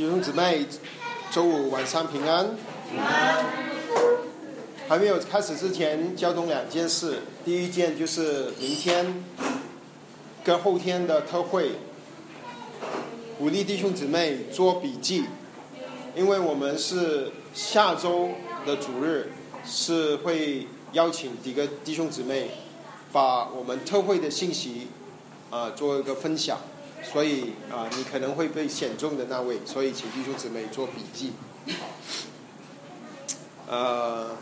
弟兄姊妹，周五晚上平安。还没有开始之前，交通两件事。第一件就是明天跟后天的特会，鼓励弟兄姊妹做笔记，因为我们是下周的主日是会邀请几个弟兄姊妹把我们特会的信息啊做一个分享。所以啊，你可能会被选中的那位，所以请弟兄姊妹做笔记。呃，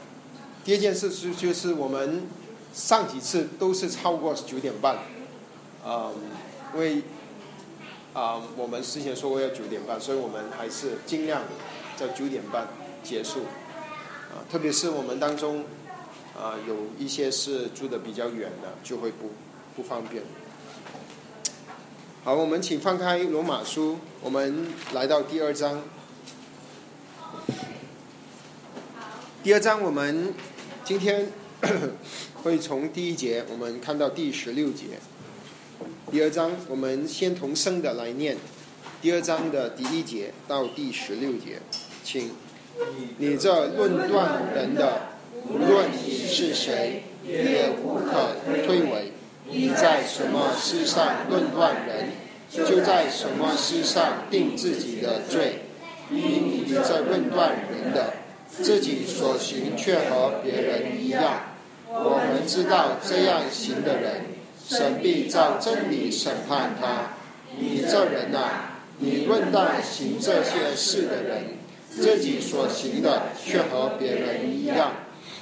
第二件事是就是我们上几次都是超过九点半，嗯，因为啊我们之前说过要九点半，所以我们还是尽量在九点半结束。啊，特别是我们当中啊有一些是住的比较远的，就会不不方便。好，我们请翻开罗马书，我们来到第二章。第二章我们今天会从第一节，我们看到第十六节。第二章我们先同声的来念，第二章的第一节到第十六节，请你这论断人的，无论你是谁，也无可推诿。你在什么事上论断人，就在什么事上定自己的罪。因你这论断人的，自己所行却和别人一样。我们知道这样行的人，神必照真理审判他。你这人呐，你论断行这些事的人，自己所行的却和别人一样，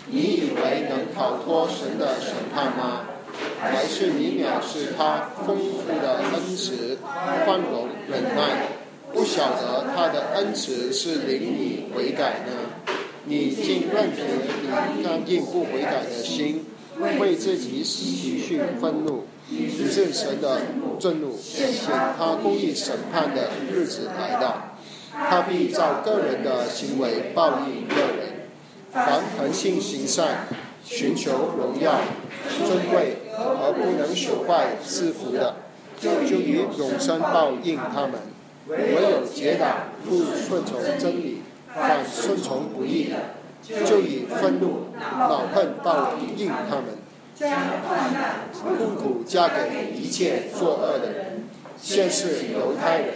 你以为能逃脱神的审判吗？还是你藐视他丰富的恩慈、宽容、忍耐，不晓得他的恩慈是领你悔改呢？你竟任凭你刚硬不悔改的心，为自己喜绪愤怒，以致神的震怒，显他公义审判的日子来到，他必照个人的行为报应个人。凡恒心行善、寻求荣耀、尊贵。而不能朽坏赐福的，就以永生报应他们；唯有结党不顺从真理，反顺从不义的，就以愤怒、恼恨报应他们。痛苦加给一切作恶的人，先是犹太人，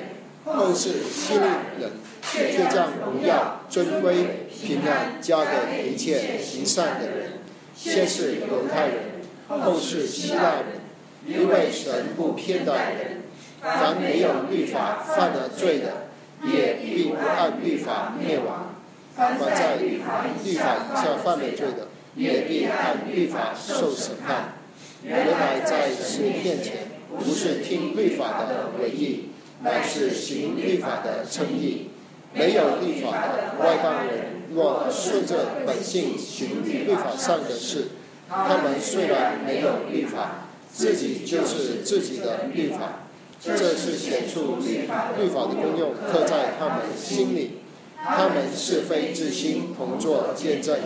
后是希利人，却将荣耀、尊威、平安加给一切行善的人，先是犹太人。后世希腊人，因为神不偏待人，凡没有律法犯了罪的，也必不按律法灭亡；凡在律法以下犯了罪的，也必按律法受审判。原来在神面前，不是听律法的为义，乃是行律法的称义。没有律法的外邦人，若顺着本性行律法上的事。他们虽然没有律法，自己就是自己的律法，这是显出律法的功用，刻在他们心里。他们是非之心同作见证，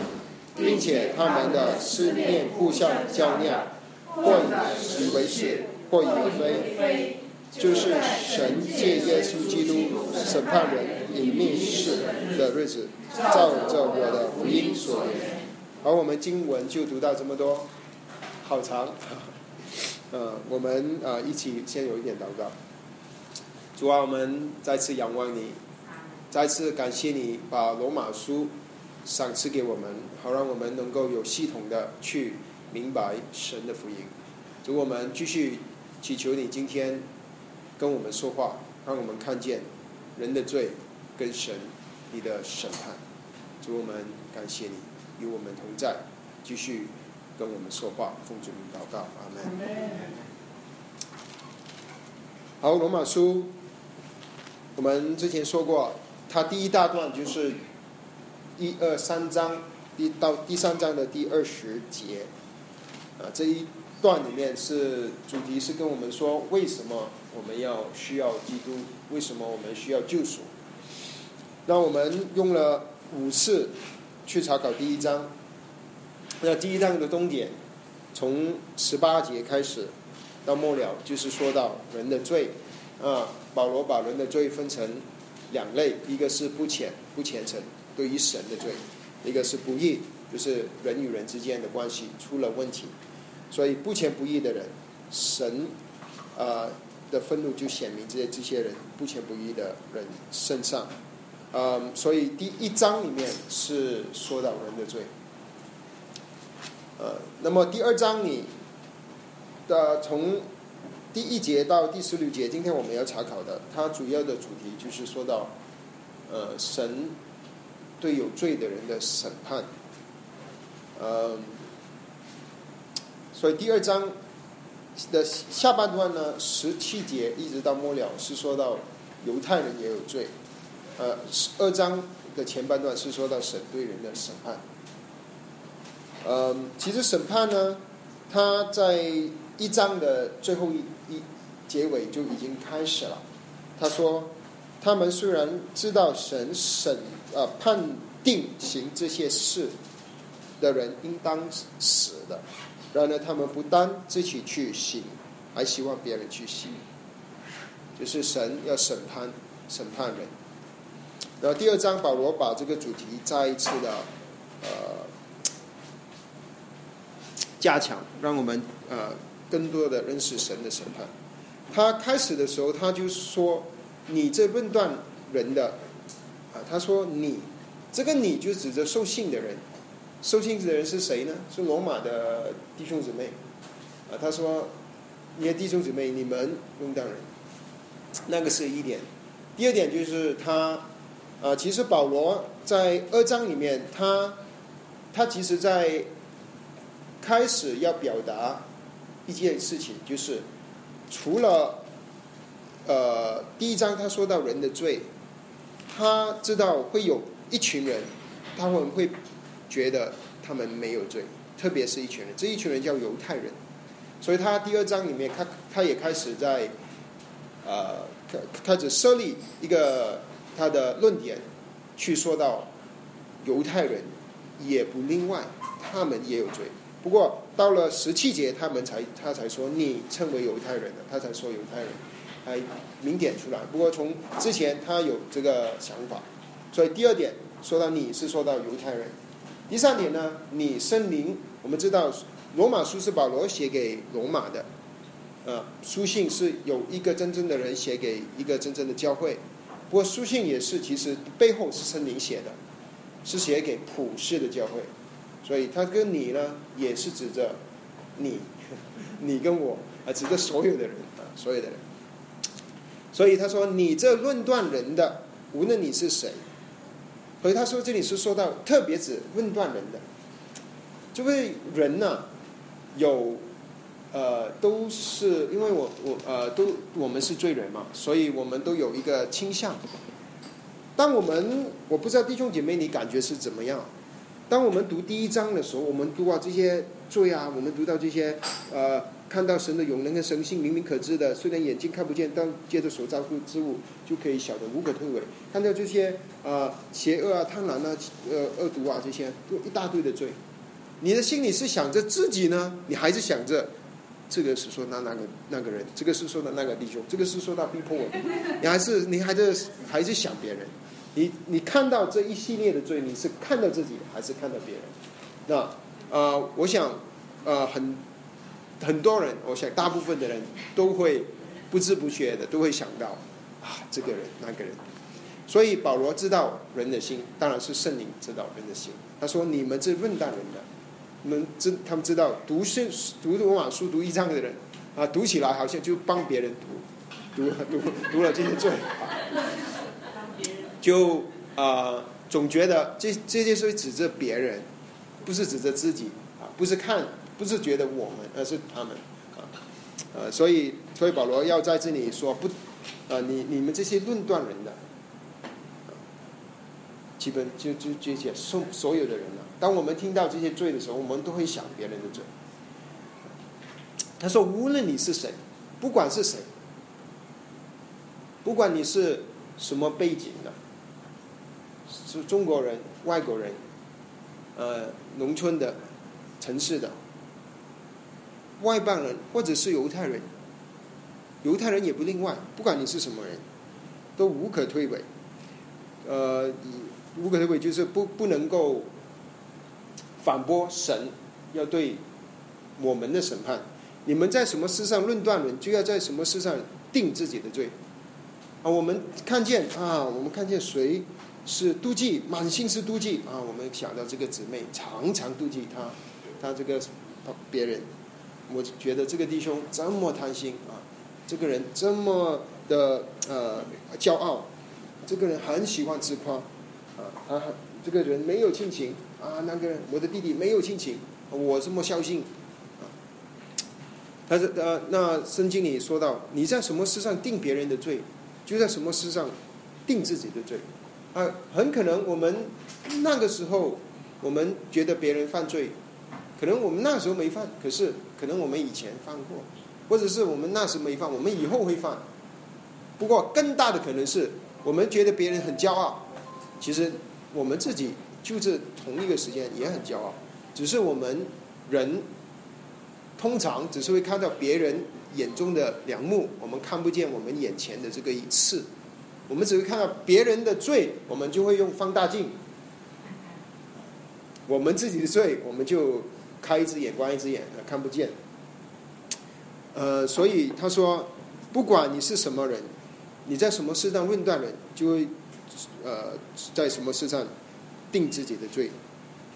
并且他们的思念互相较量，或以为是，或以为非，就是神借耶稣基督审判人隐秘事的日子，照着我的福音所言。而我们经文就读到这么多，好长。呃，我们呃一起先有一点祷告。主啊，我们再次仰望你，再次感谢你把罗马书赏赐给我们，好让我们能够有系统的去明白神的福音。主，我们继续祈求你今天跟我们说话，让我们看见人的罪跟神你的审判。主，我们感谢你。与我们同在，继续跟我们说话，奉主名祷告，阿门。好，罗马书，我们之前说过，它第一大段就是一二三章，第到第三章的第二十节，啊，这一段里面是主题是跟我们说，为什么我们要需要基督，为什么我们需要救赎。那我们用了五次。去查考第一章，那第一章的终点，从十八节开始到末了，就是说到人的罪，啊，保罗把人的罪分成两类，一个是不虔不虔诚对于神的罪，一个是不义，就是人与人之间的关系出了问题。所以不虔不义的人，神呃的愤怒就显明这些这些人不虔不义的人身上。嗯，所以第一章里面是说到人的罪。呃，那么第二章里的从第一节到第十六节，今天我们要查考的，它主要的主题就是说到，呃，神对有罪的人的审判。嗯，所以第二章的下半段呢，十七节一直到末了是说到犹太人也有罪。呃，二章的前半段是说到神对人的审判。嗯，其实审判呢，他在一章的最后一。一结尾就已经开始了。他说：“他们虽然知道神审呃判定行这些事的人应当死的，然而他们不单自己去行，还希望别人去行。就是神要审判审判人。然后第二章保罗把这个主题再一次的呃加强，让我们呃。”更多的认识神的审判。他开始的时候，他就说：“你这论断人的啊，他说你这个你就指着受信的人，受信的人是谁呢？是罗马的弟兄姊妹啊。他说：你的弟兄姊妹，你们论断人，那个是一点。第二点就是他啊，其实保罗在二章里面，他他其实在开始要表达。一件事情就是，除了，呃，第一章他说到人的罪，他知道会有一群人，他们会觉得他们没有罪，特别是一群人，这一群人叫犹太人，所以他第二章里面，他他也开始在，呃，开始设立一个他的论点，去说到犹太人也不例外，他们也有罪。不过到了十七节，他们才他才说你称为犹太人的，他才说犹太人，还明点出来。不过从之前他有这个想法，所以第二点说到你是说到犹太人，第三点呢，你圣灵，我们知道罗马书是保罗写给罗马的，呃，书信是有一个真正的人写给一个真正的教会，不过书信也是其实背后是圣灵写的，是写给普世的教会。所以他跟你呢，也是指着你，你跟我啊，指着所有的人啊，所有的人。所以他说：“你这论断人的，无论你是谁。”所以他说这里是说到特别指论断人的，这位人呢，有呃，都是因为我我呃，都我们是罪人嘛，所以我们都有一个倾向。当我们我不知道弟兄姐妹你感觉是怎么样？当我们读第一章的时候，我们读啊这些罪啊，我们读到这些呃，看到神的永能跟神性明明可知的，虽然眼睛看不见，但借着所造之之物就可以晓得无可推诿。看到这些啊邪恶啊贪婪啊呃恶毒啊这些，都一大堆的罪。你的心里是想着自己呢，你还是想着这个是说那那个那个人，这个是说的那个弟兄，这个是说到逼迫我，你还是你还是还是想别人。你你看到这一系列的罪，你是看到自己还是看到别人？那呃，我想呃很很多人，我想大部分的人都会不知不觉的都会想到啊这个人那个人。所以保罗知道人的心，当然是圣灵知道人的心。他说：“你们这问大人的，们知他们知道读圣读罗马书读一章的人啊，读起来好像就帮别人读读读读了这些罪。”就啊，总觉得这这些事指着别人，不是指着自己啊，不是看，不是觉得我们，而是他们啊，呃，所以所以保罗要在这里说不，呃，你你们这些论断人的，基本就就这些所所有的人呢，当我们听到这些罪的时候，我们都会想别人的罪。他说，无论你是谁，不管是谁，不管你是什么背景的。是中国人、外国人，呃，农村的、城市的、外邦人，或者是犹太人，犹太人也不例外。不管你是什么人，都无可推诿。呃，无可推诿，就是不不能够反驳神要对我们的审判。你们在什么事上论断人，就要在什么事上定自己的罪。啊，我们看见啊，我们看见谁是妒忌，满心是妒忌啊，我们想到这个姊妹常常妒忌他，他这个别人，我觉得这个弟兄这么贪心啊，这个人这么的呃骄傲，这个人很喜欢自夸啊，这个人没有亲情啊，那个我的弟弟没有亲情，我这么孝心啊，他是呃，那圣经里说到，你在什么事上定别人的罪？就在什么事上定自己的罪啊？很可能我们那个时候，我们觉得别人犯罪，可能我们那时候没犯，可是可能我们以前犯过，或者是我们那时没犯，我们以后会犯。不过更大的可能是我们觉得别人很骄傲，其实我们自己就是同一个时间也很骄傲，只是我们人通常只是会看到别人。眼中的良木，我们看不见我们眼前的这个一刺，我们只会看到别人的罪，我们就会用放大镜；我们自己的罪，我们就开一只眼关一只眼，看不见。呃，所以他说，不管你是什么人，你在什么事上论断人，就会呃在什么事上定自己的罪，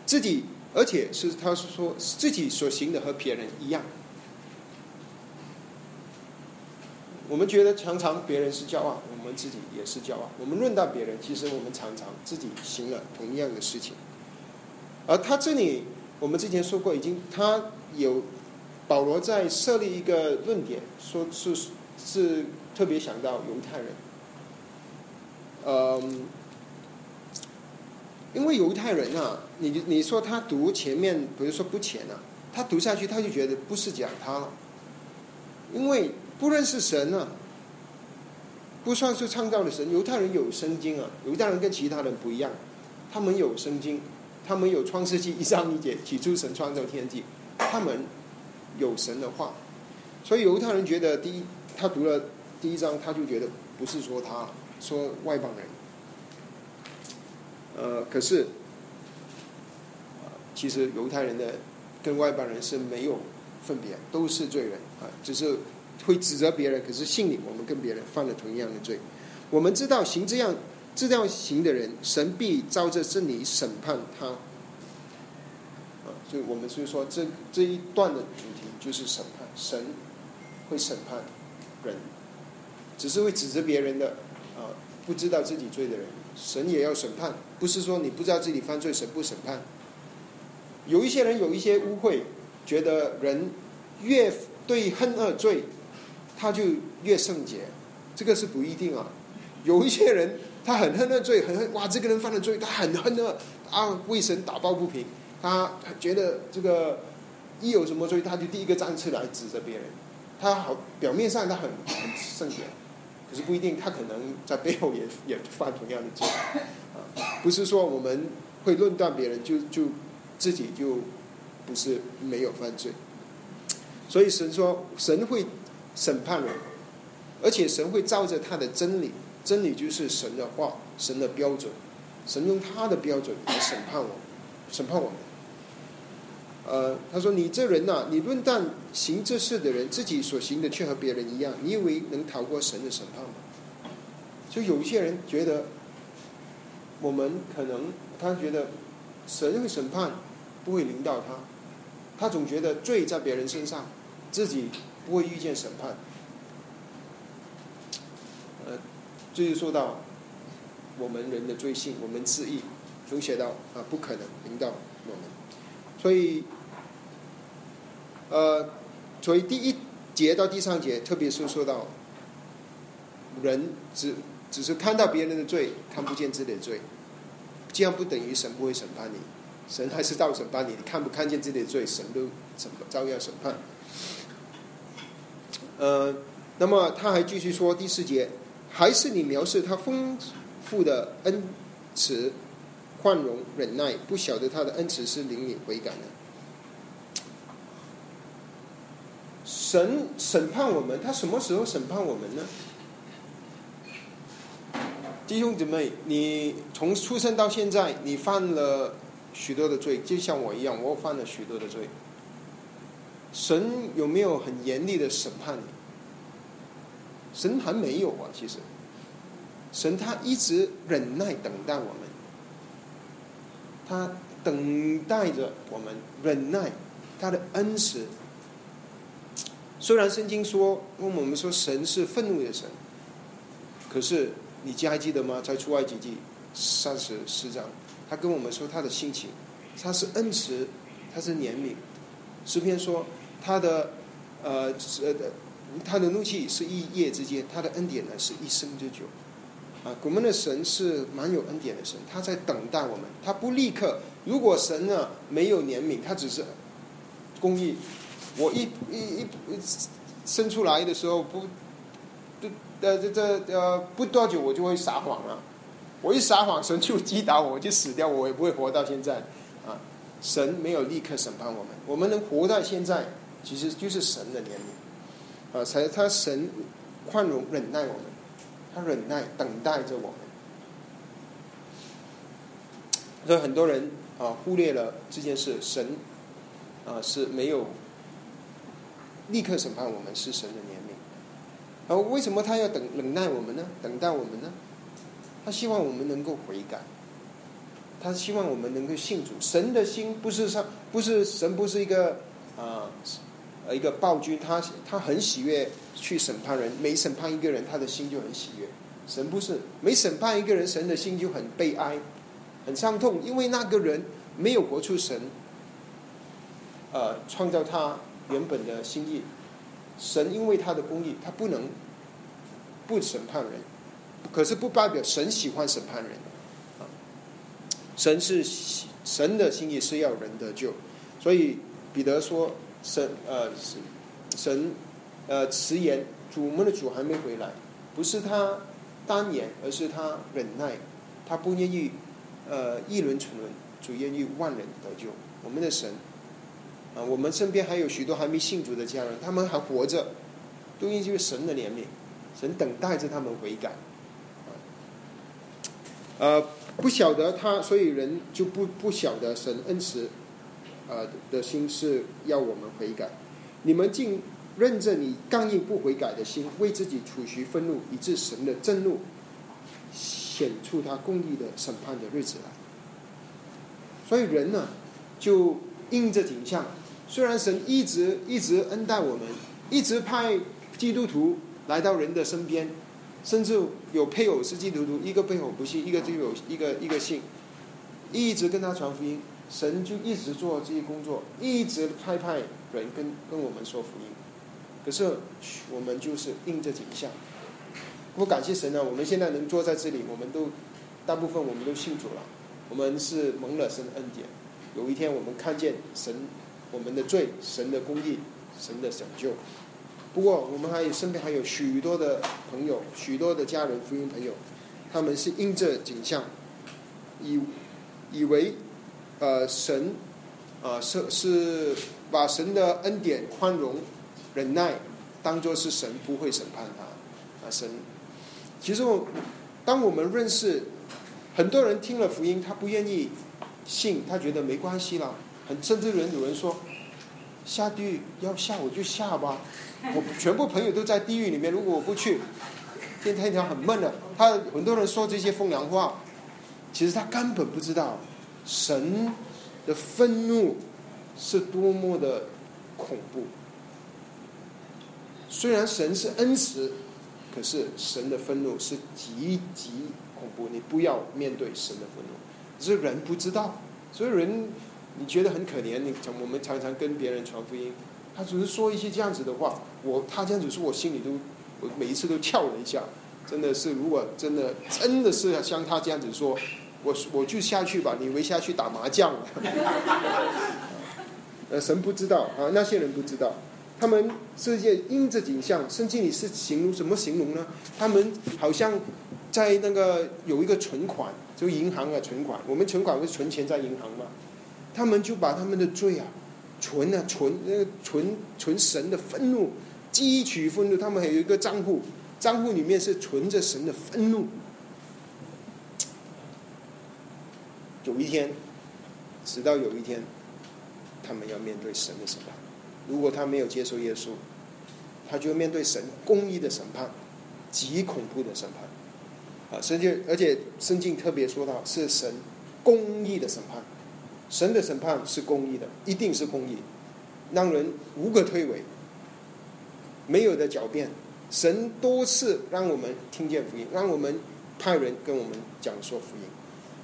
自己，而且是他是说自己所行的和别人一样。我们觉得常常别人是骄傲，我们自己也是骄傲。我们论到别人，其实我们常常自己行了同样的事情。而他这里，我们之前说过，已经他有保罗在设立一个论点，说是是特别想到犹太人。嗯，因为犹太人啊，你你说他读前面，比如说不前啊，他读下去他就觉得不是讲他了，因为。不认识神啊，不算是创造的神。犹太人有圣经啊，犹太人跟其他人不一样，他们有圣经，他们有创世纪一章一节，起初神创造天地，他们有神的话，所以犹太人觉得第一，他读了第一章，他就觉得不是说他，说外邦人，呃，可是，其实犹太人的跟外邦人是没有分别，都是罪人啊，只是。会指责别人，可是心里我们跟别人犯了同样的罪。我们知道行这样这样行的人，神必照着真理审判他。啊，所以我们所以说这这一段的主题就是审判，神会审判人，只是会指责别人的，不知道自己罪的人，神也要审判。不是说你不知道自己犯罪，神不审判。有一些人有一些污秽，觉得人越对恨恶罪。他就越圣洁，这个是不一定啊。有一些人他很恨恶罪，很恨哇，这个人犯了罪，他很恨恶啊，为神打抱不平。他觉得这个一有什么罪，他就第一个站出来指责别人。他好表面上他很很圣洁，可是不一定，他可能在背后也也犯同样的罪啊。不是说我们会论断别人，就就自己就不是没有犯罪。所以神说神会。审判人，而且神会照着他的真理，真理就是神的话，神的标准，神用他的标准来审判我，审判我们。呃，他说：“你这人呐，你论断行这事的人，自己所行的却和别人一样，你以为能逃过神的审判吗？”就有一些人觉得，我们可能他觉得神会审判，不会临到他，他总觉得罪在别人身上，自己。不会遇见审判，呃，这就说到我们人的罪性，我们自意，就写到啊，不可能领导我们，所以，呃，所以第一节到第三节，特别是说到人只只是看到别人的罪，看不见自己的罪，这样不等于神不会审判你，神还是到审判你，你看不看见自己的罪，神都怎么照样审判。呃，那么他还继续说第四节，还是你描述他丰富的恩慈、宽容、忍耐，不晓得他的恩慈是令你悔改的。神审判我们，他什么时候审判我们呢？弟兄姊妹，你从出生到现在，你犯了许多的罪，就像我一样，我犯了许多的罪。神有没有很严厉的审判你？神还没有啊，其实，神他一直忍耐等待我们，他等待着我们忍耐他的恩慈。虽然圣经说，我们说神是愤怒的神，可是。你记还记得吗？在出埃及记三十四章，他跟我们说他的心情，他是恩慈，他是怜悯。诗篇说他的呃呃他的怒气是一夜之间，他的恩典呢是一生之久。啊，我们的神是蛮有恩典的神，他在等待我们，他不立刻。如果神呢没有怜悯，他只是公义，我一一一生出来的时候不。呃，这这呃，不多久我就会撒谎了。我一撒谎，神就击打我，我就死掉，我也不会活到现在。啊，神没有立刻审判我们，我们能活到现在，其实就是神的怜悯。啊，才他神宽容忍耐我们，他忍耐等待着我们。所以很多人啊忽略了这件事，神啊是没有立刻审判我们，是神的怜悯。而为什么他要等忍耐我们呢？等待我们呢？他希望我们能够悔改，他希望我们能够信主。神的心不是上，不是神，不是一个啊，一个暴君。他他很喜悦去审判人，每审判一个人，他的心就很喜悦。神不是每审判一个人，神的心就很悲哀，很伤痛，因为那个人没有活出神，呃，创造他原本的心意。神因为他的公义，他不能不审判人，可是不代表神喜欢审判人啊。神是神的心意是要人得救，所以彼得说：“神呃神呃迟延，主我们的主还没回来，不是他单言，而是他忍耐，他不愿意呃一轮沉沦，主愿意万人得救。我们的神。”啊，我们身边还有许多还没信主的家人，他们还活着，都因为神的怜悯，神等待着他们悔改。呃，不晓得他，所以人就不不晓得神恩慈，呃的心是要我们悔改。你们竟认着你刚硬不悔改的心，为自己储蓄愤怒，以致神的震怒显出他公义的审判的日子来。所以人呢，就应着景象。虽然神一直一直恩待我们，一直派基督徒来到人的身边，甚至有配偶是基督徒，一个配偶不信，一个就有一个一个信，一直跟他传福音，神就一直做这些工作，一直派派人跟跟我们说福音。可是我们就是应着景象，不感谢神呢，我们现在能坐在这里，我们都大部分我们都信主了，我们是蒙了神的恩典。有一天我们看见神。我们的罪，神的公义，神的拯救。不过，我们还有身边还有许多的朋友，许多的家人、福音朋友，他们是应这景象，以以为，呃，神，啊，是是把神的恩典、宽容、忍耐，当做是神不会审判他。啊，神，其实我，当我们认识很多人听了福音，他不愿意信，他觉得没关系了。很甚至人有人说，下地狱要下我就下吧，我全部朋友都在地狱里面，如果我不去，天天条很闷的。他很多人说这些风凉话，其实他根本不知道神的愤怒是多么的恐怖。虽然神是恩慈，可是神的愤怒是极极恐怖。你不要面对神的愤怒，只是人不知道，所以人。你觉得很可怜，你我们常常跟别人传福音，他只是说一些这样子的话，我他这样子说，我心里都我每一次都跳了一下，真的是，如果真的真的是像他这样子说，我我就下去吧，你回下去打麻将。呃，神不知道啊，那些人不知道，他们世界因着景象，圣经里是形容什么形容呢？他们好像在那个有一个存款，就银行的存款，我们存款会存钱在银行嘛。他们就把他们的罪啊，存啊存那个存存神的愤怒，汲取愤怒。他们还有一个账户，账户里面是存着神的愤怒。有一天，直到有一天，他们要面对神的审判。如果他没有接受耶稣，他就面对神公义的审判，极恐怖的审判。啊，甚至而且圣经特别说到是神公义的审判，神的审判是公义的，一定是公义，让人无可推诿，没有的狡辩。神多次让我们听见福音，让我们派人跟我们讲说福音。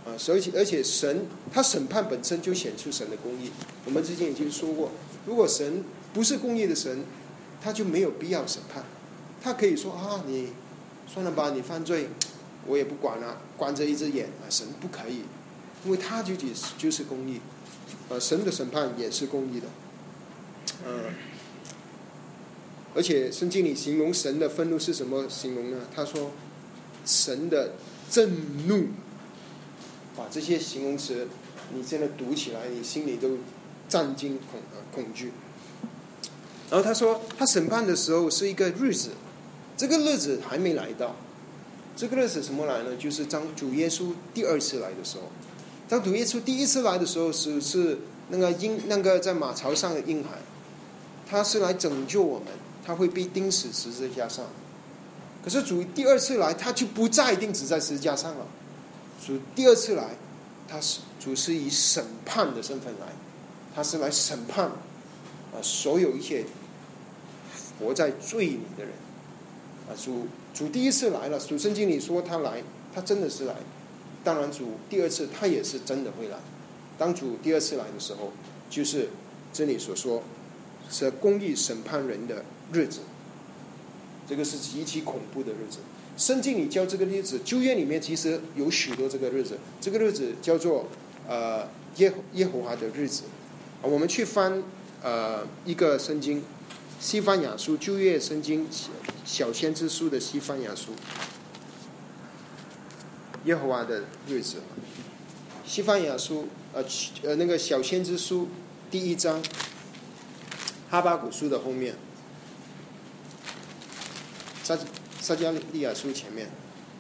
啊，所以而且神他审判本身就显出神的公义。我们之前已经说过，如果神不是公义的神，他就没有必要审判。他可以说啊，你算了吧，你犯罪，我也不管了，关着一只眼啊。神不可以，因为他就就是就是公义。啊，神的审判也是公义的。嗯，而且圣经里形容神的愤怒是什么形容呢？他说神的震怒。把这些形容词，你现在读起来，你心里都战惊恐呃恐惧。然后他说，他审判的时候是一个日子，这个日子还没来到。这个日子什么来呢？就是当主耶稣第二次来的时候。当主耶稣第一次来的时候，是是那个婴那个在马槽上的婴孩，他是来拯救我们，他会被钉死十字架上。可是主第二次来，他就不再钉死在十字架上了。主第二次来，他是主是以审判的身份来，他是来审判啊所有一切活在罪里的人啊。主主第一次来了，主圣经里说他来，他真的是来。当然，主第二次他也是真的会来。当主第二次来的时候，就是这里所说是公义审判人的日子，这个是极其恐怖的日子。圣经里教这个日子，旧约里面其实有许多这个日子。这个日子叫做呃耶耶和华的日子。我们去翻呃一个圣经，西方雅书旧约圣经小先知书的西方雅书，耶和华的日子，西方雅书呃呃那个小先知书第一章，哈巴古书的后面，在。撒迦利亚书前面，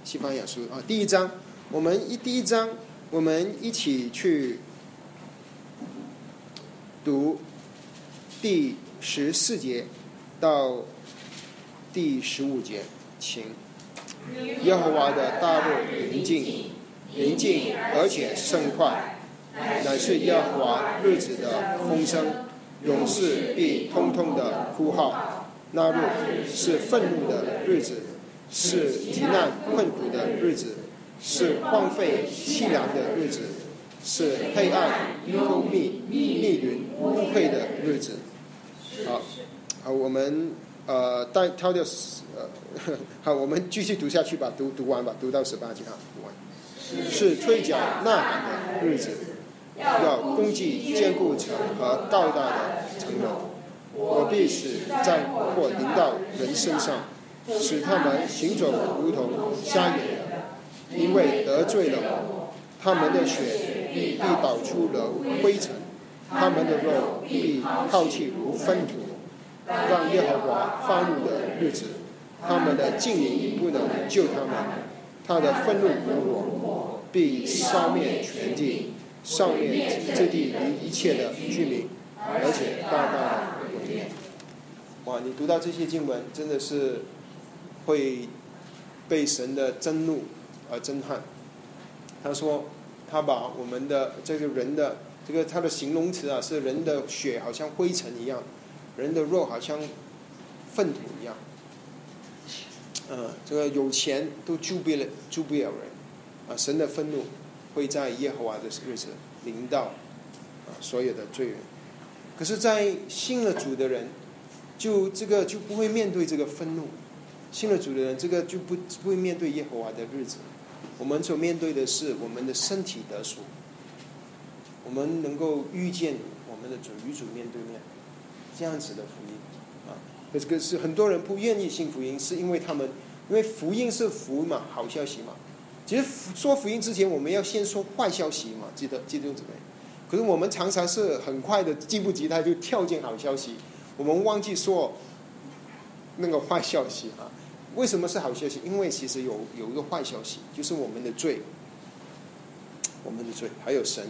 西方雅书啊，第一章，我们一第一章，我们一起去读第十四节到第十五节，请耶和华的大陆临近，临近而且甚快，乃是耶和华日子的风声，勇士必通通的呼号，那日是愤怒的日子。是极难困苦的日子，是荒废凄凉的日子，是黑暗幽密密云污秽的日子。好，好，我们呃带挑掉呃，好，我们继续读下去吧，读读完吧，读到十八节啊，读完。是吹角呐喊的日子，要攻击坚固城和高大的城楼，我必使战祸临到人身上。使他们行走如同瞎眼，因为得罪了我，他们的血必导出了灰尘，他们的肉必抛弃如粪土。让耶和华发怒的日子，他们的敬灵不能救他们，他的愤怒如火，必烧灭全地，烧灭这地一一切的居民，而且大大的毁灭。哇！你读到这些经文，真的是。会被神的震怒而震撼。他说：“他把我们的这个人的这个他的形容词啊，是人的血好像灰尘一样，人的肉好像粪土一样。嗯，这个有钱都救不了救不了人啊！神的愤怒会在耶和华的日子临到啊所有的罪人。可是，在信了主的人，就这个就不会面对这个愤怒。”信了主的人，这个就不不会面对耶和华的日子。我们所面对的是我们的身体得赎，我们能够遇见我们的主与主面对面，这样子的福音啊。这个是很多人不愿意信福音，是因为他们因为福音是福嘛，好消息嘛。其实说福音之前，我们要先说坏消息嘛，记得记得怎么样？可是我们常常是很快的，记不及他就跳进好消息，我们忘记说那个坏消息啊。为什么是好消息？因为其实有有一个坏消息，就是我们的罪我们的罪，还有神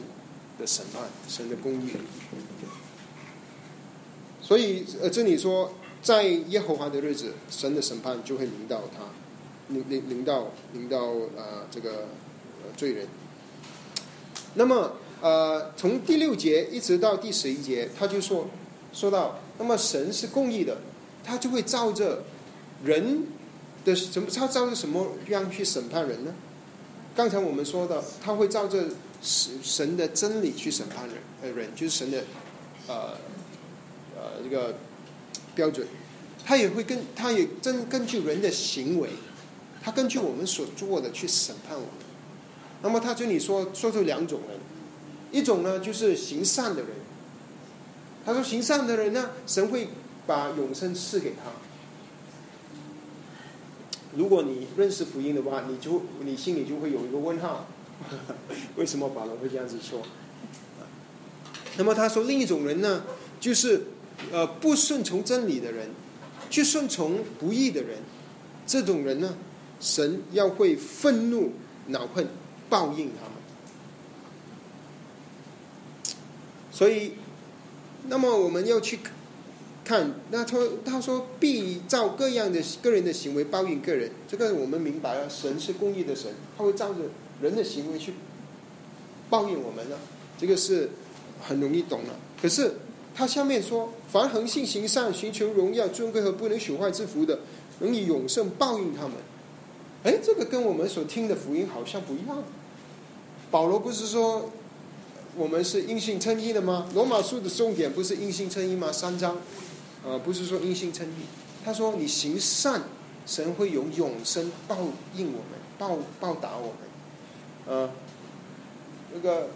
的审判，神的公义。所以，呃，这里说，在耶和华的日子，神的审判就会临到他，临临临到临到呃这个罪人。那么，呃，从第六节一直到第十一节，他就说说到，那么神是公义的，他就会照着人的怎么，他照着什么样去审判人呢？刚才我们说的，他会照着神神的真理去审判人，呃，人就是神的，呃。呃，这个标准，他也会跟，他也根根据人的行为，他根据我们所做的去审判我们。那么他这里说说出两种人，一种呢就是行善的人，他说行善的人呢，神会把永生赐给他。如果你认识福音的话，你就你心里就会有一个问号，为什么保罗会这样子说？那么他说另一种人呢，就是。呃，不顺从真理的人，去顺从不义的人，这种人呢，神要会愤怒、恼恨、报应他们。所以，那么我们要去看，那他他说必照各样的个人的行为报应个人，这个我们明白了，神是公义的神，他会照着人的行为去报应我们呢，这个是很容易懂了。可是。他下面说：“凡恒信行善、寻求荣耀、尊贵和不能朽坏之福的，能以永生报应他们。”哎，这个跟我们所听的福音好像不一样。保罗不是说我们是因信称义的吗？罗马书的重点不是因信称义吗？三章，呃，不是说因信称义。他说你行善，神会用永生报应我们，报报答我们。呃，那个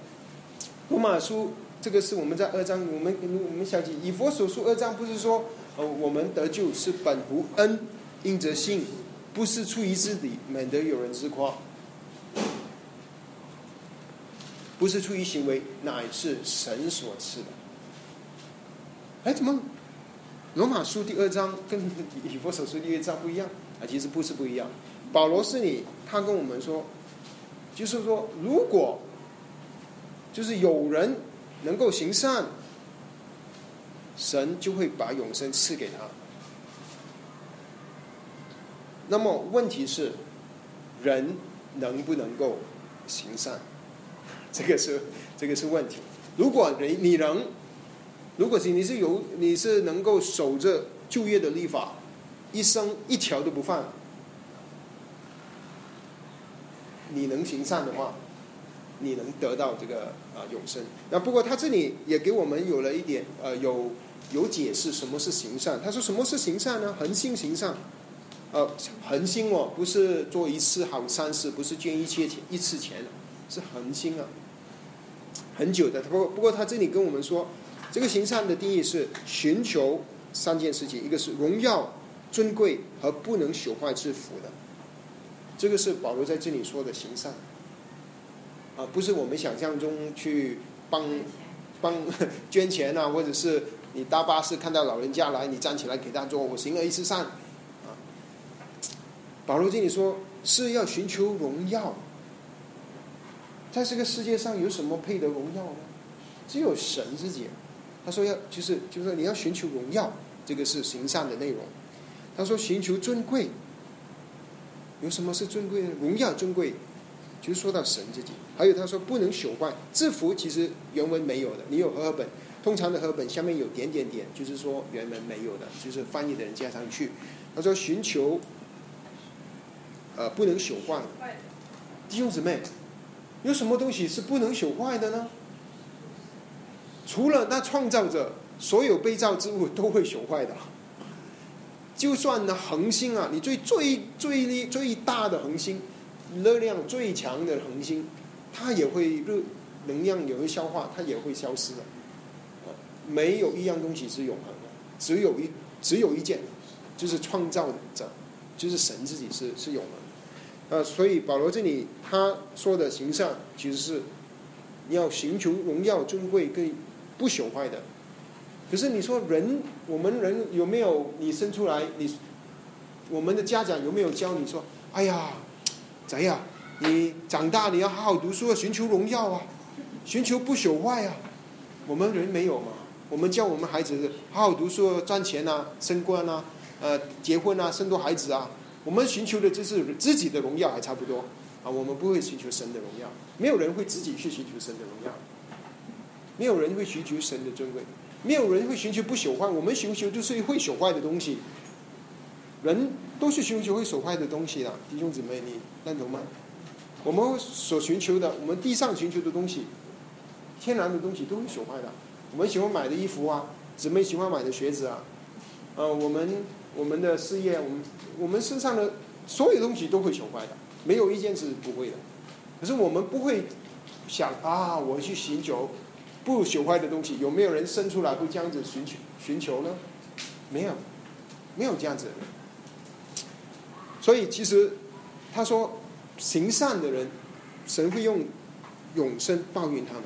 罗马书。这个是我们在二章，我们我们想起以佛所述二章，不是说呃我们得救是本乎恩，因着信，不是出于自己，免得有人自夸；不是出于行为，乃是神所赐的。哎，怎么罗马书第二章跟 以佛所书第二章不一样？啊，其实不是不一样。保罗是你，他跟我们说，就是说，如果就是有人。能够行善，神就会把永生赐给他。那么问题是，人能不能够行善？这个是这个是问题。如果你你能，如果是你是有你是能够守着就业的立法，一生一条都不犯，你能行善的话。你能得到这个啊永生。那不过他这里也给我们有了一点呃有有解释什么是行善。他说什么是行善呢？恒心行善，呃恒心哦，不是做一次好善事，不是捐一切钱一次钱，是恒心啊，很久的。不过不过他这里跟我们说，这个行善的定义是寻求三件事情，一个是荣耀、尊贵和不能朽坏之福的。这个是保罗在这里说的行善。啊，不是我们想象中去帮帮 捐钱啊，或者是你搭巴士看到老人家来，你站起来给他做，我行了一次善。啊，保罗这里说是要寻求荣耀，在这个世界上有什么配得荣耀呢？只有神自己。他说要就是就是说你要寻求荣耀，这个是行善的内容。他说寻求尊贵，有什么是尊贵？的？荣耀尊贵。就是说到神自己，还有他说不能朽坏。字符其实原文没有的，你有和合本，通常的和本下面有点点点，就是说原文没有的，就是翻译的人加上去。他说寻求，呃，不能朽坏。弟兄姊妹，有什么东西是不能朽坏的呢？除了那创造者，所有被造之物都会朽坏的。就算那恒星啊，你最最最力最大的恒星。热量最强的恒星，它也会热能量也会消化，它也会消失的。没有一样东西是永恒的，只有一只有一件，就是创造者，就是神自己是是永恒的。呃，所以保罗这里他说的形象，其实是你要寻求荣耀尊贵跟不朽坏的。可是你说人，我们人有没有你生出来，你我们的家长有没有教你说，哎呀？怎样？你长大你要好好读书，寻求荣耀啊，寻求不朽坏啊。我们人没有嘛？我们教我们孩子好好读书、赚钱啊、升官啊、呃结婚啊、生多孩子啊。我们寻求的就是自己的荣耀，还差不多啊。我们不会寻求神的荣耀，没有人会自己去寻求神的荣耀，没有人会寻求神的尊贵，没有人会寻求不朽坏。我们寻求就是会朽坏的东西，人都是寻求会朽坏的东西的。弟兄姊妹，你认同吗？我们所寻求的，我们地上寻求的东西，天然的东西都会朽坏的。我们喜欢买的衣服啊，姊妹喜欢买的鞋子啊，呃，我们我们的事业，我们我们身上的所有东西都会朽坏的，没有一件是不会的。可是我们不会想啊，我去寻求不朽坏的东西。有没有人生出来会这样子寻求寻求呢？没有，没有这样子。所以其实他说，行善的人，神会用永生报应他们。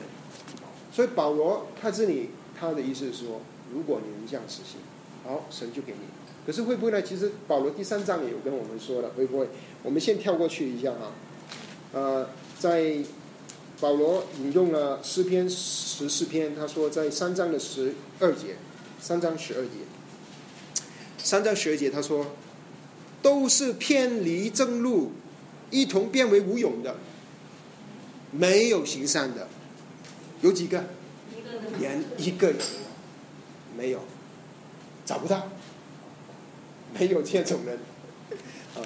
所以保罗他这里他的意思是说，如果你能这样实行，好，神就给你。可是会不会呢？其实保罗第三章也有跟我们说了，会不会？我们先跳过去一下哈。呃，在保罗引用了诗篇十四篇，他说在三章的十二节，三章十二节，三章十二节他说，都是偏离正路，一同变为无勇的，没有行善的。有几个？连一个也没有，找不到，没有这种人。啊，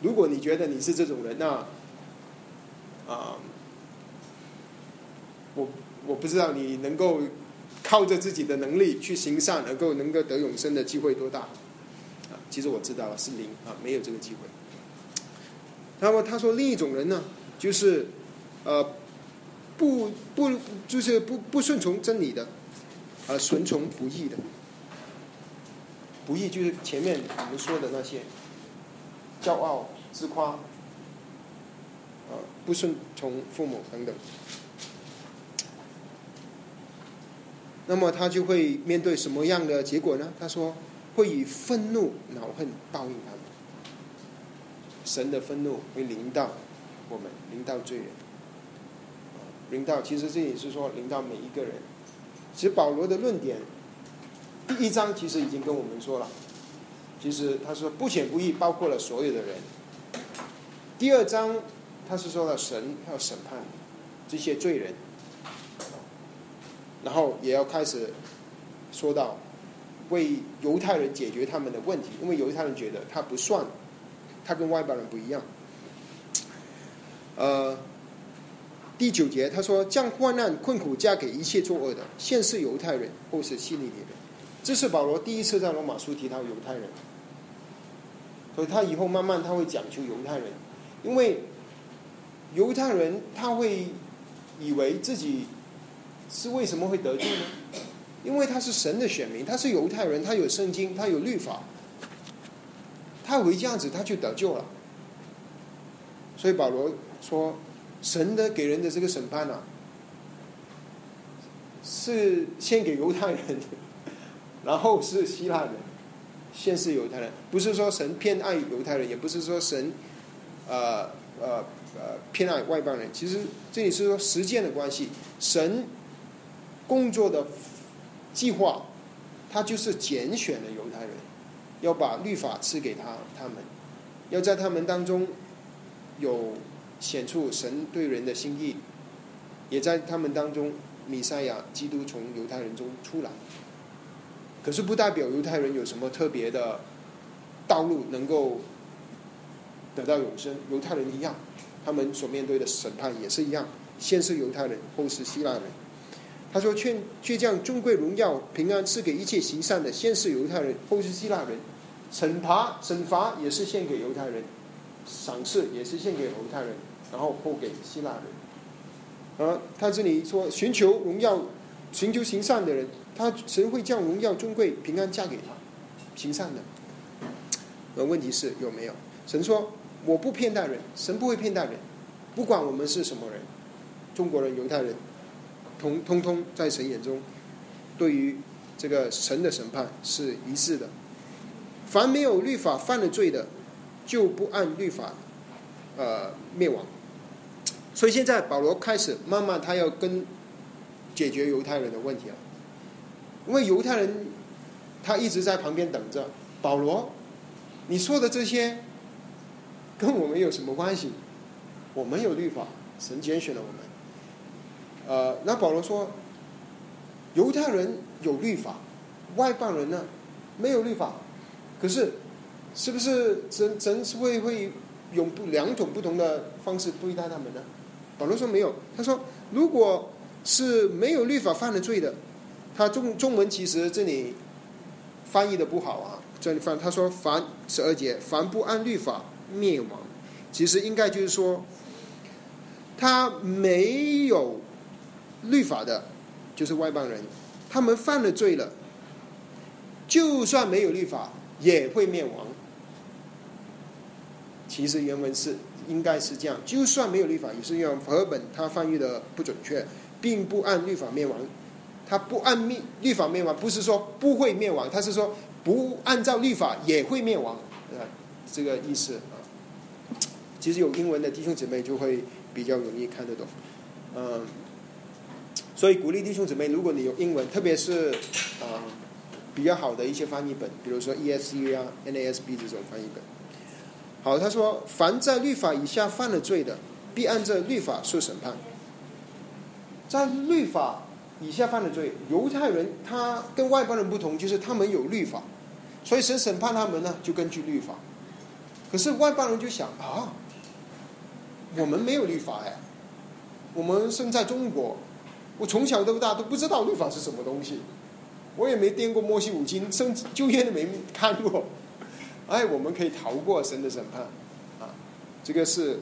如果你觉得你是这种人，那啊，我我不知道你能够靠着自己的能力去行善，能够能够得永生的机会多大？啊，其实我知道了，是零啊，没有这个机会。那么他说另一种人呢，就是呃。不不就是不不顺从真理的，而顺从不义的。不义就是前面我们说的那些，骄傲自夸，啊，不顺从父母等等。那么他就会面对什么样的结果呢？他说会以愤怒、恼恨报应他们。神的愤怒会临到我们，临到罪人。临到其实这也是说临到每一个人。其实保罗的论点，第一章其实已经跟我们说了，其实他说不显不义，包括了所有的人。第二章他是说了神要审判这些罪人，然后也要开始说到为犹太人解决他们的问题，因为犹太人觉得他不算，他跟外邦人不一样，呃。第九节，他说：“将患难困苦加给一切作恶的，先是犹太人，后是希利尼人。”这是保罗第一次在罗马书提到犹太人，所以他以后慢慢他会讲究犹太人，因为犹太人他会以为自己是为什么会得救呢？因为他是神的选民，他是犹太人，他有圣经，他有律法，他以为这样子他就得救了。所以保罗说。神的给人的这个审判啊，是先给犹太人，然后是希腊人，先是犹太人，不是说神偏爱犹太人，也不是说神，呃呃呃偏爱外邦人。其实这里是说时间的关系，神工作的计划，他就是拣选了犹太人，要把律法赐给他他们，要在他们当中有。显出神对人的心意，也在他们当中，弥赛亚基督从犹太人中出来。可是不代表犹太人有什么特别的道路能够得到永生。犹太人一样，他们所面对的审判也是一样。先是犹太人，后是希腊人。他说：“却却将尊贵荣耀平安赐给一切行善的，先是犹太人，后是希腊人。惩罚惩罚也是献给犹太人，赏赐也是献给犹太人。”然后后给希腊人，啊，他这里说寻求荣耀、寻求行善的人，他神会将荣耀、尊贵、平安嫁给他，行善的。而问题是有没有？神说我不骗待人，神不会骗待人，不管我们是什么人，中国人、犹太人，通通通在神眼中，对于这个神的审判是一致的。凡没有律法犯了罪的，就不按律法，呃，灭亡。所以现在保罗开始慢慢他要跟解决犹太人的问题了，因为犹太人他一直在旁边等着保罗，你说的这些跟我们有什么关系？我们有律法，神拣选了我们。呃，那保罗说，犹太人有律法，外邦人呢没有律法，可是是不是神神是会会用不两种不同的方式对待他们呢？保罗说没有，他说如果是没有律法犯了罪的，他中中文其实这里翻译的不好啊，这里翻他说凡十二节凡不按律法灭亡，其实应该就是说他没有律法的，就是外邦人，他们犯了罪了，就算没有律法也会灭亡。其实原文是。应该是这样，就算没有律法，也是用和本他翻译的不准确，并不按律法灭亡。他不按灭律法灭亡，不是说不会灭亡，他是说不按照律法也会灭亡，啊，这个意思啊。其实有英文的弟兄姊妹就会比较容易看得懂，嗯。所以鼓励弟兄姊妹，如果你有英文，特别是啊比较好的一些翻译本，比如说 ESV 啊、NASB 这种翻译本。好，他说：“凡在律法以下犯了罪的，必按照律法受审判。在律法以下犯了罪，犹太人他跟外邦人不同，就是他们有律法，所以神审判他们呢，就根据律法。可是外邦人就想啊，我们没有律法哎，我们生在中国，我从小到大都不知道律法是什么东西，我也没掂过摩西五经，甚至旧约都没看过。”哎，我们可以逃过神的审判，啊，这个是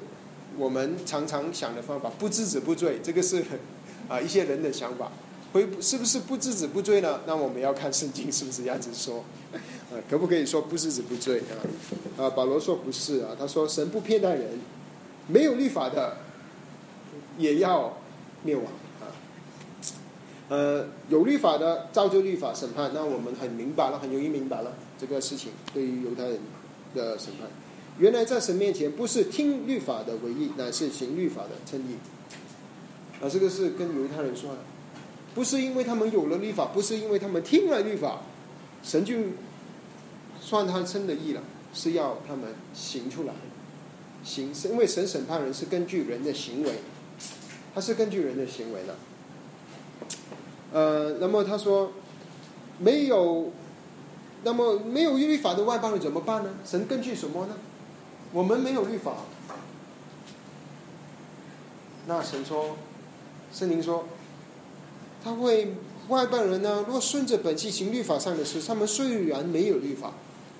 我们常常想的方法。不知止不罪，这个是 啊一些人的想法。会是不是不知止不罪呢？那我们要看圣经是不是这样子说，啊，可不可以说不知止不罪啊？啊，保罗说不是啊，他说神不偏待人，没有律法的也要灭亡。呃，有律法的照着律法审判，那我们很明白了，很容易明白了。这个事情对于犹太人的审判，原来在神面前不是听律法的唯一，乃是行律法的称义。啊，这个是跟犹太人说的，不是因为他们有了律法，不是因为他们听了律法，神就算他称的义了，是要他们行出来，行是因为神审判人是根据人的行为，他是根据人的行为的。呃，那么他说没有。那么没有律法的外邦人怎么办呢？神根据什么呢？我们没有律法，那神说，圣灵说，他会外邦人呢？如果顺着本性行律法上的事，他们虽然没有律法，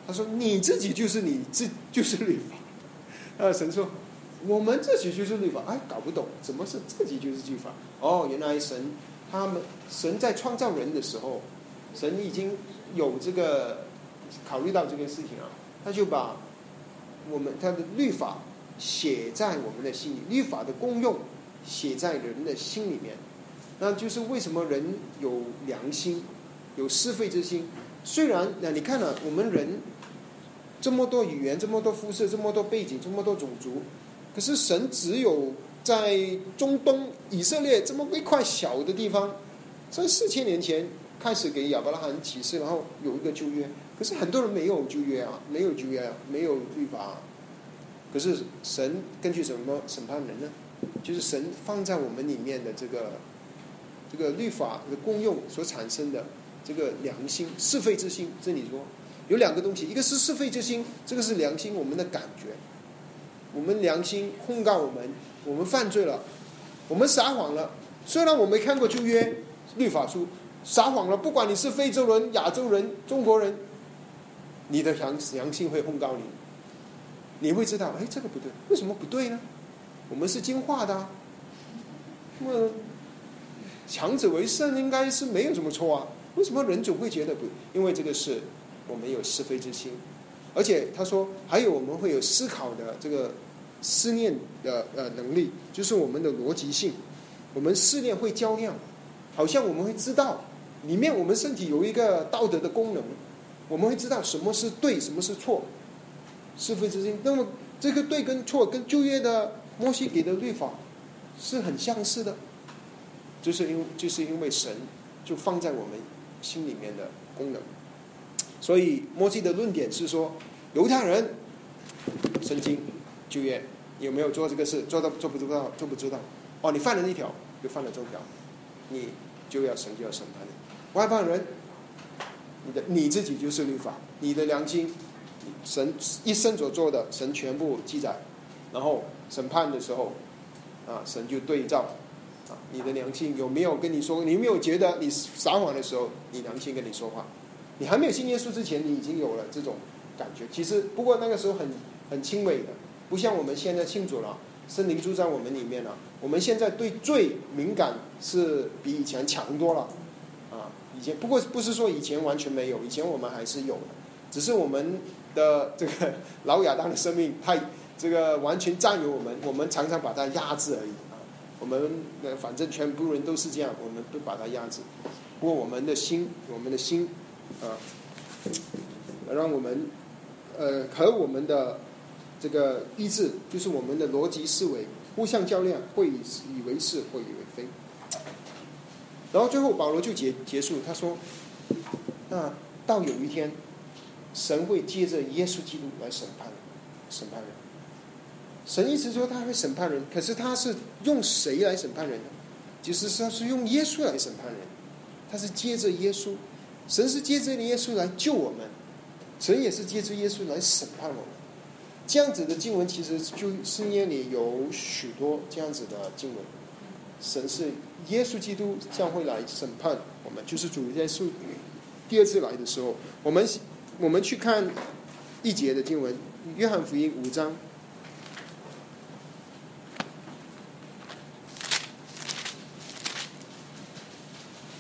他说你自己就是你自 就是律法。呃，神说，我们自己就是律法。哎，搞不懂，怎么是自己就是律法？哦，原来神他们神在创造人的时候，神已经。有这个考虑到这个事情啊，他就把我们他的律法写在我们的心里，律法的功用写在人的心里面。那就是为什么人有良心，有是非之心。虽然那你看了我们人这么多语言，这么多肤色，这么多背景，这么多种族，可是神只有在中东以色列这么一块小的地方，在四千年前。开始给亚伯拉罕启示，然后有一个旧约，可是很多人没有旧约啊，没有旧约啊，没有律法。可是神根据什么审判人呢？就是神放在我们里面的这个这个律法的功用所产生的这个良心是非之心。这里说有两个东西，一个是是非之心，这个是良心，我们的感觉。我们良心控告我们，我们犯罪了，我们撒谎了。虽然我没看过旧约律法书。撒谎了，不管你是非洲人、亚洲人、中国人，你的良良心会控告你，你会知道，哎，这个不对，为什么不对呢？我们是进化的，那么强者为胜应该是没有什么错啊？为什么人总会觉得不？因为这个是我们有是非之心，而且他说还有我们会有思考的这个思念的呃能力，就是我们的逻辑性，我们思念会较量，好像我们会知道。里面我们身体有一个道德的功能，我们会知道什么是对，什么是错，是非之心。那么这个对跟错，跟旧约的摩西给的律法是很相似的，就是因为就是因为神就放在我们心里面的功能。所以摩西的论点是说，犹太人圣经就业有没有做这个事，做到做不做到，做不知道。哦，你犯了那条，就犯了这条，你就要神就要审判你。外邦人，你的你自己就是律法，你的良心，神一生所做的，神全部记载，然后审判的时候，啊，神就对照，啊，你的良心有没有跟你说？你有没有觉得你撒谎的时候，你良心跟你说话？你还没有信耶稣之前，你已经有了这种感觉。其实不过那个时候很很轻微的，不像我们现在庆祝了，森灵住在我们里面了。我们现在对罪敏感是比以前强多了，啊，以前不过不是说以前完全没有，以前我们还是有的，只是我们的这个老亚当的生命太这个完全占有我们，我们常常把它压制而已啊。我们反正全部人都是这样，我们都把它压制。不过我们的心，我们的心。啊，让我们呃和我们的这个意志，就是我们的逻辑思维互相较量，会以为是，会以为非。然后最后保罗就结结束，他说：“那到有一天，神会接着耶稣基督来审判审判人。神一直说他会审判人，可是他是用谁来审判人呢？其实他是用耶稣来审判人，他是接着耶稣。”神是借着耶稣来救我们，神也是借着耶稣来审判我们。这样子的经文，其实就圣经里有许多这样子的经文。神是耶稣基督将会来审判我们，就是主耶稣第二次来的时候，我们我们去看一节的经文，《约翰福音》五章，《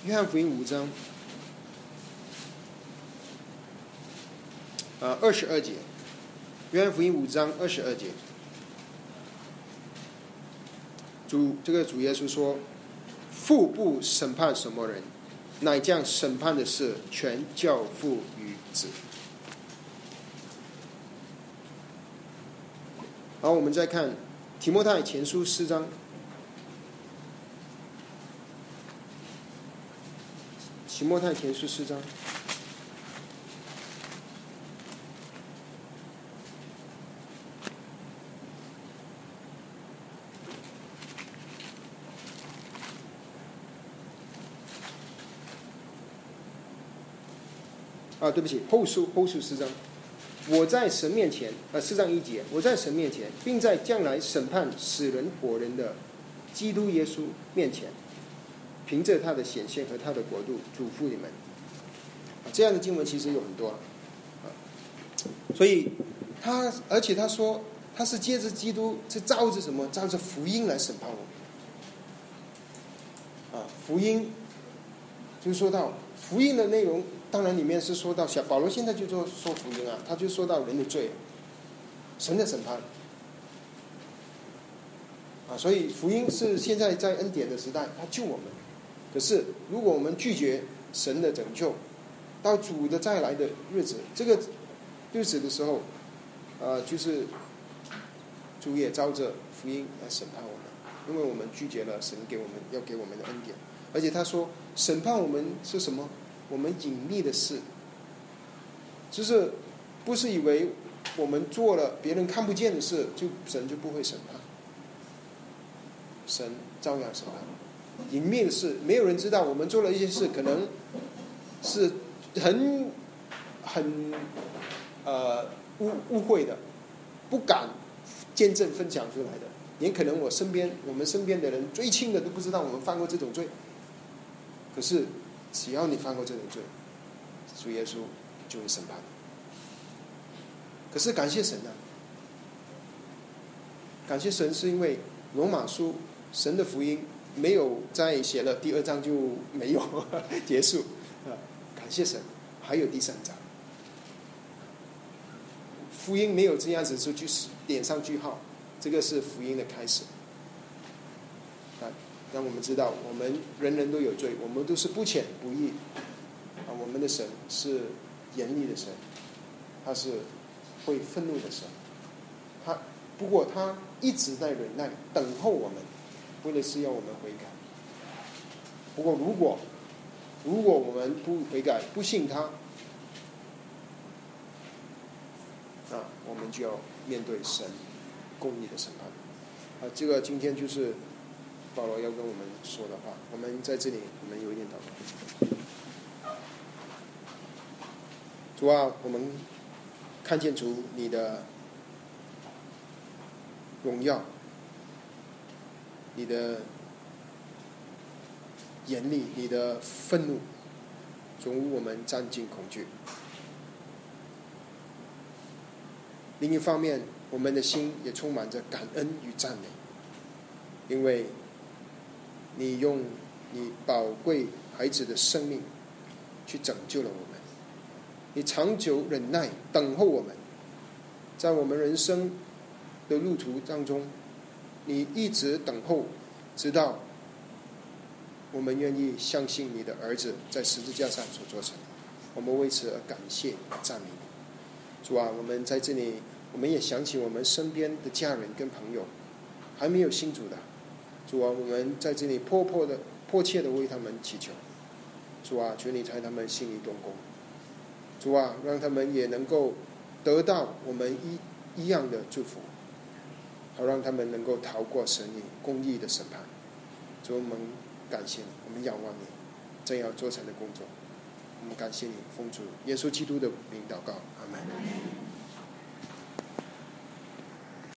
约翰福音》五章。呃，二十二节，约翰福音五章二十二节，主这个主耶稣说：“父不审判什么人，乃将审判的事全交付于子。”好，我们再看提摩太前书四章，提摩太前书四章。啊，对不起，后书后书四章，我在神面前，呃，四章一节，我在神面前，并在将来审判死人活人的基督耶稣面前，凭着他的显现和他的国度，嘱咐你们。啊，这样的经文其实有很多，啊，所以他，而且他说，他是借着基督，是照着什么？照着福音来审判我们。啊，福音，就说到福音的内容。当然，里面是说到小保罗现在就做说福音啊，他就说到人的罪，神的审判啊，所以福音是现在在恩典的时代，他救我们。可是如果我们拒绝神的拯救，到主的再来的日子，这个日子的时候，呃，就是主也照着福音来审判我们，因为我们拒绝了神给我们要给我们的恩典，而且他说审判我们是什么？我们隐秘的事，就是不是以为我们做了别人看不见的事，就神就不会审判。神照样审判。隐秘的事，没有人知道。我们做了一些事，可能是很很呃误误会的，不敢见证分享出来的。也可能我身边我们身边的人最亲的都不知道我们犯过这种罪。可是。只要你犯过这种罪，主耶稣就会审判。可是感谢神啊！感谢神是因为罗马书神的福音没有再写了第二章就没有 结束啊！感谢神，还有第三章，福音没有这样子就就是点上句号，这个是福音的开始。让我们知道，我们人人都有罪，我们都是不浅不义啊！我们的神是严厉的神，他是会愤怒的神。他不过他一直在忍耐，等候我们，为了是要我们悔改。不过，如果如果我们不悔改，不信他，那我们就要面对神公义的审判。啊，这个今天就是保罗要跟我们说的话。我们在这里，我们有一点祷告。主啊，我们看见主你的荣耀，你的严厉，你的愤怒，总我们战尽恐惧。另一方面，我们的心也充满着感恩与赞美，因为你用你宝贵孩子的生命去拯救了我们，你长久忍耐等候我们，在我们人生的路途当中，你一直等候，直到我们愿意相信你的儿子在十字架上所做成，我们为此而感谢赞美你，主啊，我们在这里。我们也想起我们身边的家人跟朋友，还没有信主的，主啊，我们在这里迫迫的、迫切的为他们祈求，主啊，求你在他们心里动工，主啊，让他们也能够得到我们一一样的祝福，好让他们能够逃过神你公义的审判。主，我们感谢你，我们仰望你，正要做成的工作，我们感谢你，奉主耶稣基督的名祷告，阿门。